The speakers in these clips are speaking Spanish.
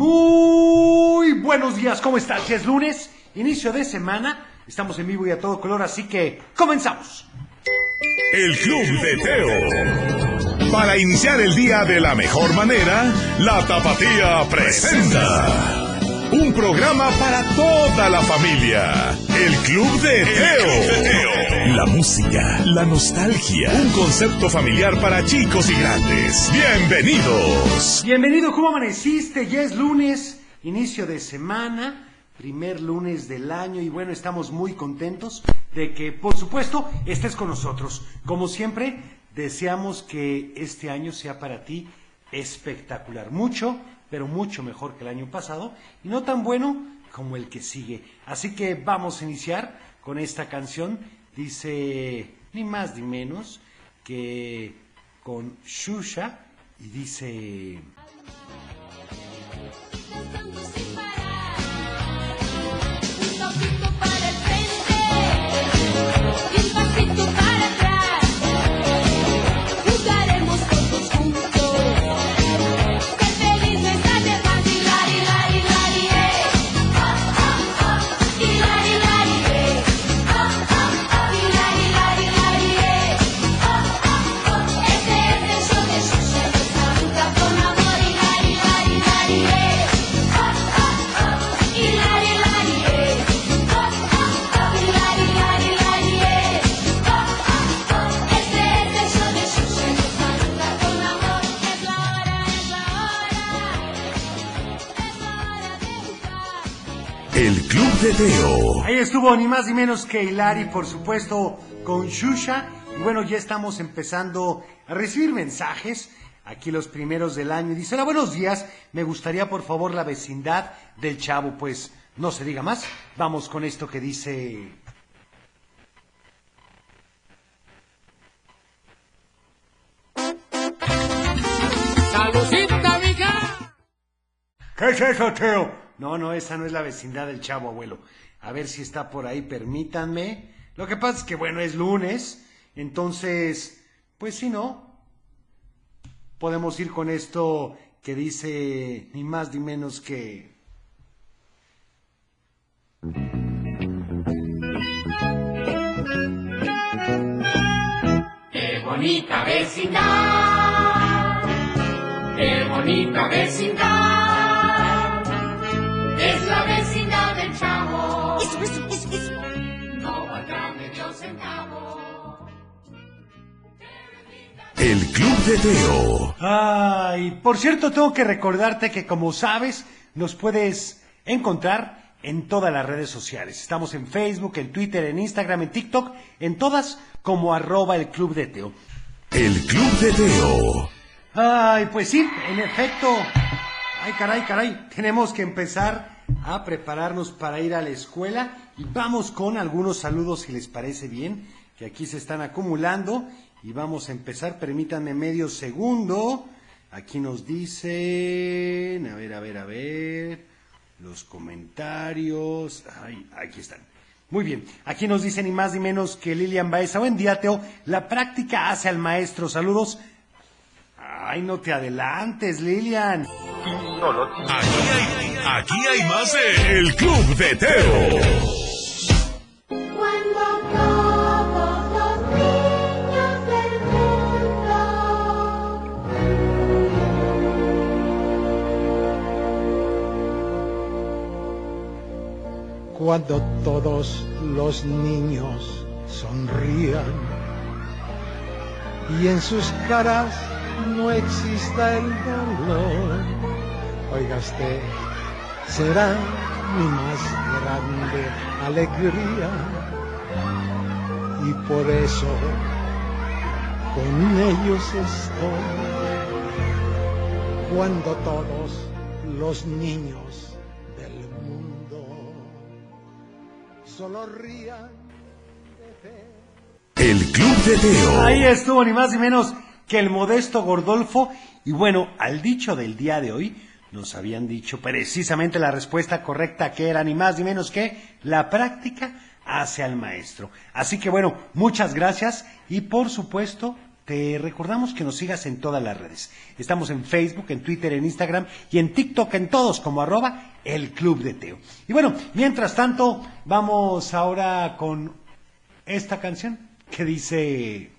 Muy buenos días, ¿cómo estás? Es lunes, inicio de semana, estamos en vivo y a todo color, así que comenzamos. El Club de Teo. Para iniciar el día de la mejor manera, la Tapatía presenta. Un programa para toda la familia. El Club de Teo. La música, la nostalgia. Un concepto familiar para chicos y grandes. Bienvenidos. Bienvenido, ¿cómo amaneciste? Ya es lunes, inicio de semana, primer lunes del año y bueno, estamos muy contentos de que, por supuesto, estés con nosotros. Como siempre, deseamos que este año sea para ti espectacular. Mucho, pero mucho mejor que el año pasado y no tan bueno como el que sigue. Así que vamos a iniciar con esta canción. Dice ni más ni menos que con Shusha y dice... Ahí estuvo ni más ni menos que Hilari, por supuesto, con Shusha. Y bueno, ya estamos empezando a recibir mensajes. Aquí los primeros del año. Dice, hola, buenos días. Me gustaría, por favor, la vecindad del chavo. Pues no se diga más. Vamos con esto que dice... ¿Qué es eso, Teo? No, no, esa no es la vecindad del chavo, abuelo. A ver si está por ahí, permítanme. Lo que pasa es que, bueno, es lunes, entonces, pues si no, podemos ir con esto que dice ni más ni menos que... ¡Qué bonita vecindad! ¡Qué bonita vecindad! Es la vecindad El Club de Teo. Ay, por cierto, tengo que recordarte que como sabes, nos puedes encontrar en todas las redes sociales. Estamos en Facebook, en Twitter, en Instagram, en TikTok, en todas como arroba el Club de Teo. El Club de Teo. Ay, pues sí, en efecto. Ay, caray, caray. Tenemos que empezar a prepararnos para ir a la escuela y vamos con algunos saludos si les parece bien, que aquí se están acumulando y vamos a empezar. Permítanme medio segundo. Aquí nos dicen, a ver, a ver, a ver, los comentarios. Ay, aquí están. Muy bien, aquí nos dicen ni más ni menos que Lilian Baeza. Buen día, Teo. La práctica hace al maestro. Saludos. Ay, no te adelantes, Lilian. Aquí hay, aquí hay más de El Club de Teo. Cuando todos los niños sonrían y en sus caras no exista el dolor. Oiga usted, será mi más grande alegría y por eso con ellos estoy. Cuando todos los niños solo rían de fe. El Club de Teo. Ahí estuvo ni más ni menos que el modesto Gordolfo. Y bueno, al dicho del día de hoy, nos habían dicho precisamente la respuesta correcta que era ni más ni menos que la práctica hace al maestro. Así que bueno, muchas gracias y por supuesto te recordamos que nos sigas en todas las redes. Estamos en Facebook, en Twitter, en Instagram y en TikTok, en todos como arroba el Club de Teo. Y bueno, mientras tanto, vamos ahora con esta canción que dice...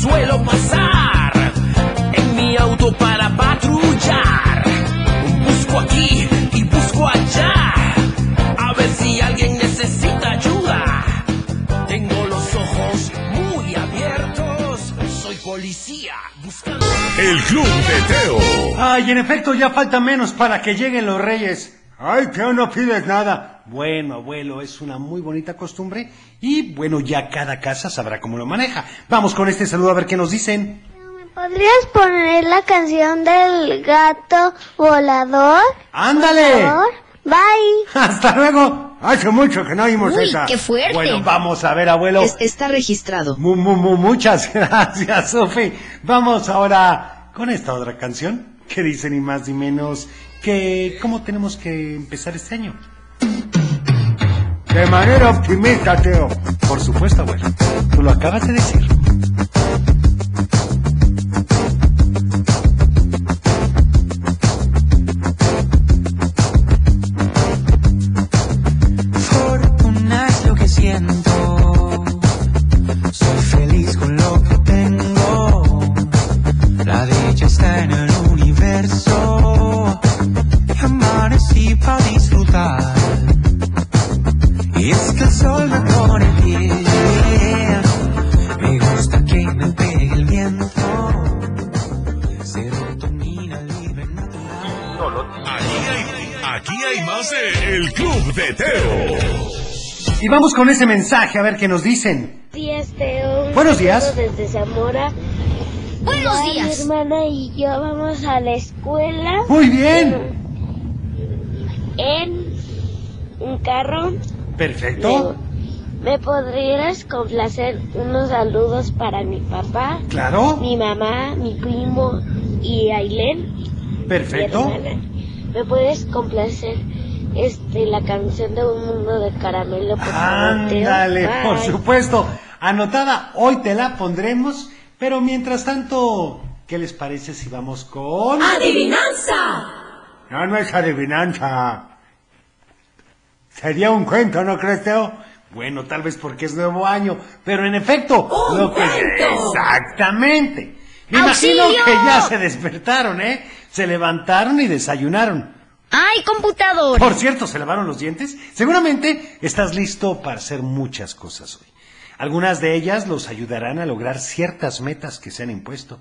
Suelo pasar El Club de Teo. Ay, en efecto, ya falta menos para que lleguen los reyes. Ay, Teo, no pides nada. Bueno, abuelo, es una muy bonita costumbre y bueno, ya cada casa sabrá cómo lo maneja. Vamos con este saludo a ver qué nos dicen. ¿Me podrías poner la canción del gato volador? ¡Ándale! Por favor. Bye. Hasta luego. Hace mucho que no oímos Uy, esa. qué fuerte. Bueno, vamos a ver, abuelo. Es- está registrado. Mu- mu- mu- muchas gracias, Sofi. Vamos ahora con esta otra canción que dice ni más ni menos que cómo tenemos que empezar este año. De manera optimista, Teo. Por supuesto, abuelo. Tú lo acabas de decir. El Club de Teo. Y vamos con ese mensaje a ver qué nos dicen. días, Teo. Buenos días. Desde Zamora. Buenos Ya, Mi días. hermana y yo vamos a la escuela Muy bien. en un carro. Perfecto. ¿Me podrías complacer unos saludos para mi papá, Claro. mi mamá, mi primo y Ailén, Perfecto. ¿Me puedes complacer este la canción de Un Mundo de Caramelo, por? Ándale, por supuesto. Anotada, hoy te la pondremos. Pero mientras tanto, ¿qué les parece si vamos con... ¡Adivinanza! No, no es adivinanza. Sería un cuento, ¿no crees, Teo? Bueno, tal vez porque es nuevo año, pero en efecto, ¡Un lo que cuento! exactamente. Me ¡Auxilio! imagino que ya se despertaron, ¿eh? Se levantaron y desayunaron. ¡Ay, computador! Por cierto, ¿se lavaron los dientes? Seguramente estás listo para hacer muchas cosas hoy. Algunas de ellas los ayudarán a lograr ciertas metas que se han impuesto.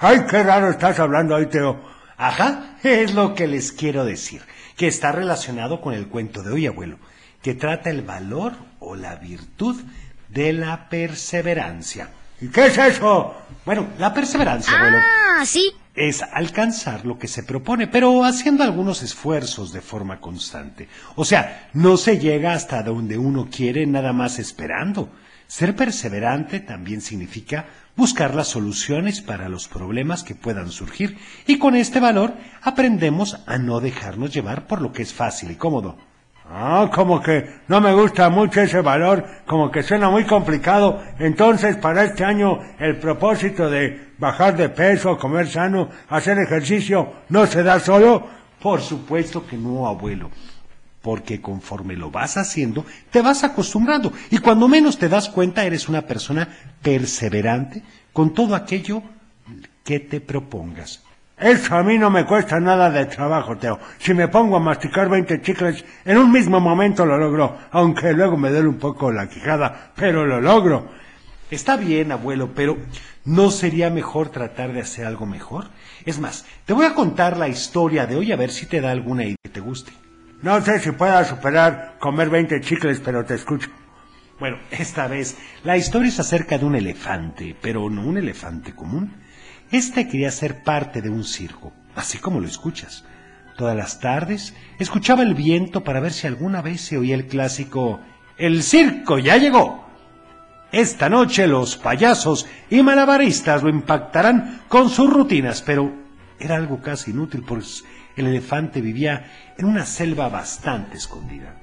¡Ay, qué raro estás hablando hoy, Teo! Ajá, es lo que les quiero decir, que está relacionado con el cuento de hoy, abuelo, que trata el valor o la virtud de la perseverancia. ¿Y qué es eso? Bueno, la perseverancia, abuelo, Ah, sí. es alcanzar lo que se propone, pero haciendo algunos esfuerzos de forma constante. O sea, no se llega hasta donde uno quiere nada más esperando. Ser perseverante también significa buscar las soluciones para los problemas que puedan surgir y con este valor aprendemos a no dejarnos llevar por lo que es fácil y cómodo. Ah, como que no me gusta mucho ese valor, como que suena muy complicado. Entonces, para este año, el propósito de bajar de peso, comer sano, hacer ejercicio, ¿no se da solo? Por supuesto que no, abuelo. Porque conforme lo vas haciendo, te vas acostumbrando. Y cuando menos te das cuenta, eres una persona perseverante con todo aquello que te propongas. Eso a mí no me cuesta nada de trabajo, Teo. Si me pongo a masticar 20 chicles, en un mismo momento lo logro, aunque luego me duele un poco la quijada, pero lo logro. Está bien, abuelo, pero ¿no sería mejor tratar de hacer algo mejor? Es más, te voy a contar la historia de hoy a ver si te da alguna idea que te guste. No sé si pueda superar comer 20 chicles, pero te escucho. Bueno, esta vez la historia es acerca de un elefante, pero no un elefante común. Este quería ser parte de un circo, así como lo escuchas. Todas las tardes escuchaba el viento para ver si alguna vez se oía el clásico El circo ya llegó. Esta noche los payasos y malabaristas lo impactarán con sus rutinas, pero era algo casi inútil, pues el elefante vivía en una selva bastante escondida.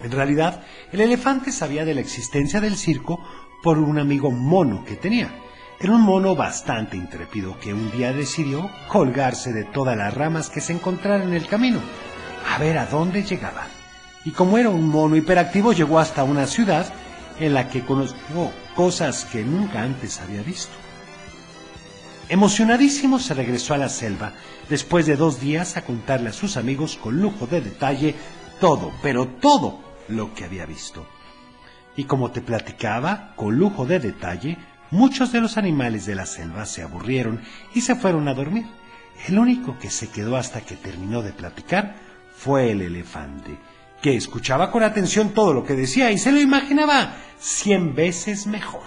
En realidad, el elefante sabía de la existencia del circo por un amigo mono que tenía. Era un mono bastante intrépido que un día decidió colgarse de todas las ramas que se encontraran en el camino, a ver a dónde llegaba. Y como era un mono hiperactivo, llegó hasta una ciudad en la que conoció cosas que nunca antes había visto. Emocionadísimo se regresó a la selva después de dos días a contarle a sus amigos con lujo de detalle todo, pero todo lo que había visto. Y como te platicaba, con lujo de detalle, muchos de los animales de la selva se aburrieron y se fueron a dormir. El único que se quedó hasta que terminó de platicar fue el elefante, que escuchaba con atención todo lo que decía y se lo imaginaba cien veces mejor.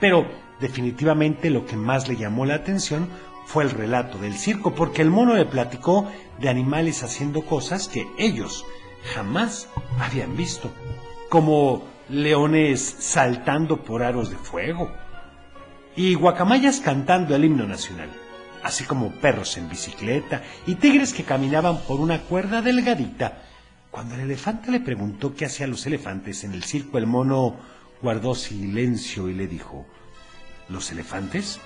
Pero definitivamente lo que más le llamó la atención fue el relato del circo, porque el mono le platicó de animales haciendo cosas que ellos jamás habían visto, como leones saltando por aros de fuego y guacamayas cantando el himno nacional, así como perros en bicicleta y tigres que caminaban por una cuerda delgadita. Cuando el elefante le preguntó qué hacían los elefantes en el circo, el mono guardó silencio y le dijo, ¿Los elefantes?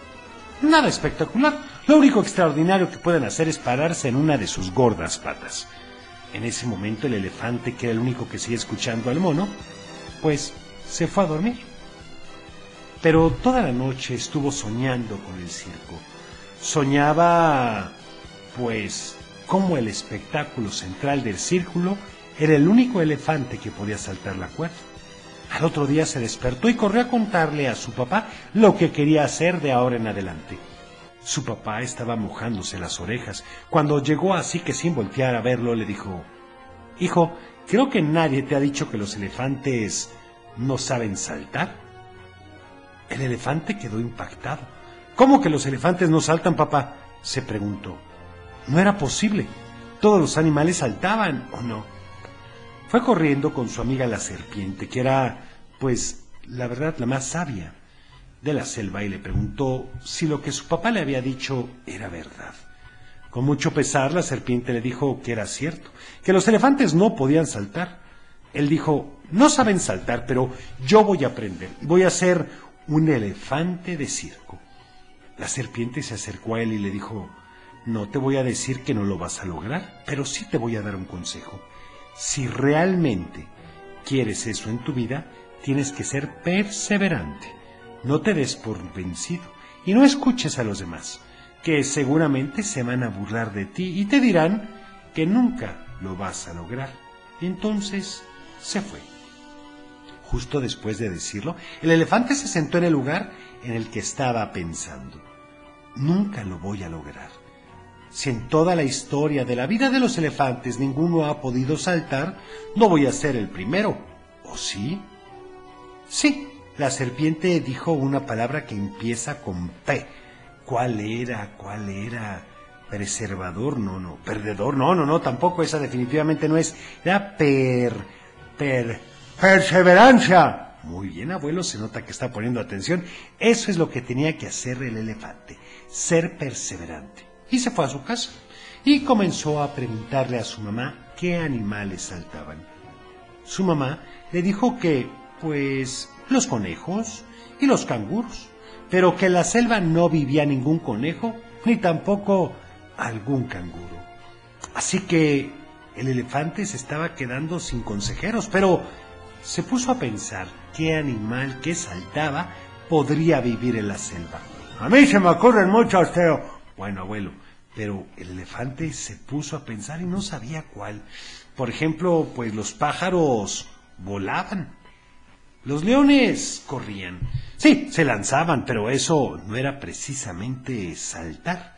Nada espectacular. Lo único extraordinario que pueden hacer es pararse en una de sus gordas patas. En ese momento el elefante, que era el único que seguía escuchando al mono, pues se fue a dormir. Pero toda la noche estuvo soñando con el circo. Soñaba, pues, cómo el espectáculo central del círculo era el único elefante que podía saltar la cuerda. Al otro día se despertó y corrió a contarle a su papá lo que quería hacer de ahora en adelante. Su papá estaba mojándose las orejas. Cuando llegó así que sin voltear a verlo le dijo, Hijo, creo que nadie te ha dicho que los elefantes no saben saltar. El elefante quedó impactado. ¿Cómo que los elefantes no saltan, papá? se preguntó. No era posible. Todos los animales saltaban, ¿o no? Fue corriendo con su amiga la serpiente, que era, pues, la verdad, la más sabia de la selva, y le preguntó si lo que su papá le había dicho era verdad. Con mucho pesar, la serpiente le dijo que era cierto, que los elefantes no podían saltar. Él dijo, no saben saltar, pero yo voy a aprender, voy a ser un elefante de circo. La serpiente se acercó a él y le dijo, no te voy a decir que no lo vas a lograr, pero sí te voy a dar un consejo. Si realmente quieres eso en tu vida, tienes que ser perseverante. No te des por vencido y no escuches a los demás, que seguramente se van a burlar de ti y te dirán que nunca lo vas a lograr. Entonces se fue. Justo después de decirlo, el elefante se sentó en el lugar en el que estaba pensando. Nunca lo voy a lograr. Si en toda la historia de la vida de los elefantes ninguno ha podido saltar, no voy a ser el primero. ¿O sí? Sí, la serpiente dijo una palabra que empieza con P. ¿Cuál era? ¿Cuál era? Preservador, no, no. Perdedor, no, no, no, tampoco esa definitivamente no es. Era per... per... perseverancia. Muy bien, abuelo, se nota que está poniendo atención. Eso es lo que tenía que hacer el elefante, ser perseverante. Y se fue a su casa y comenzó a preguntarle a su mamá qué animales saltaban. Su mamá le dijo que, pues, los conejos y los canguros, pero que en la selva no vivía ningún conejo ni tampoco algún canguro. Así que el elefante se estaba quedando sin consejeros, pero se puso a pensar qué animal que saltaba podría vivir en la selva. A mí se me ocurren muchos, Teo. Bueno, abuelo, pero el elefante se puso a pensar y no sabía cuál. Por ejemplo, pues los pájaros volaban. Los leones corrían. Sí, se lanzaban, pero eso no era precisamente saltar.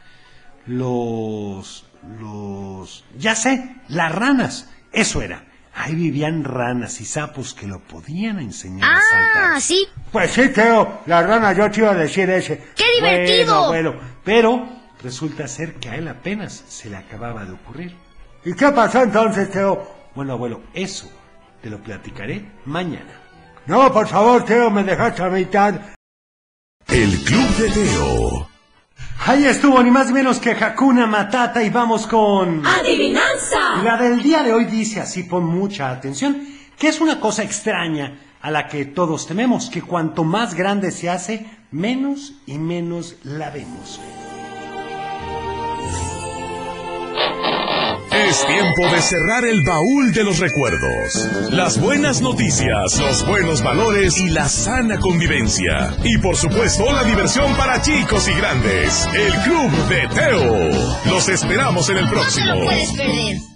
Los... los... ya sé, las ranas. Eso era. Ahí vivían ranas y sapos que lo podían enseñar a saltar. Ah, sí. Pues sí, Teo, la rana yo te iba a decir ese. ¡Qué divertido! Bueno, abuelo, pero resulta ser que a él apenas se le acababa de ocurrir. ¿Y qué pasó entonces, Teo? Bueno, abuelo, eso te lo platicaré mañana. No, por favor, Teo, me dejaste a mitad. El Club de Teo. Ahí estuvo ni más ni menos que Hakuna Matata y vamos con... Adivinanza. La del día de hoy dice así, pon mucha atención, que es una cosa extraña a la que todos tememos, que cuanto más grande se hace, menos y menos la vemos. Es tiempo de cerrar el baúl de los recuerdos. Las buenas noticias, los buenos valores y la sana convivencia. Y por supuesto la diversión para chicos y grandes. El Club de Teo. Los esperamos en el próximo.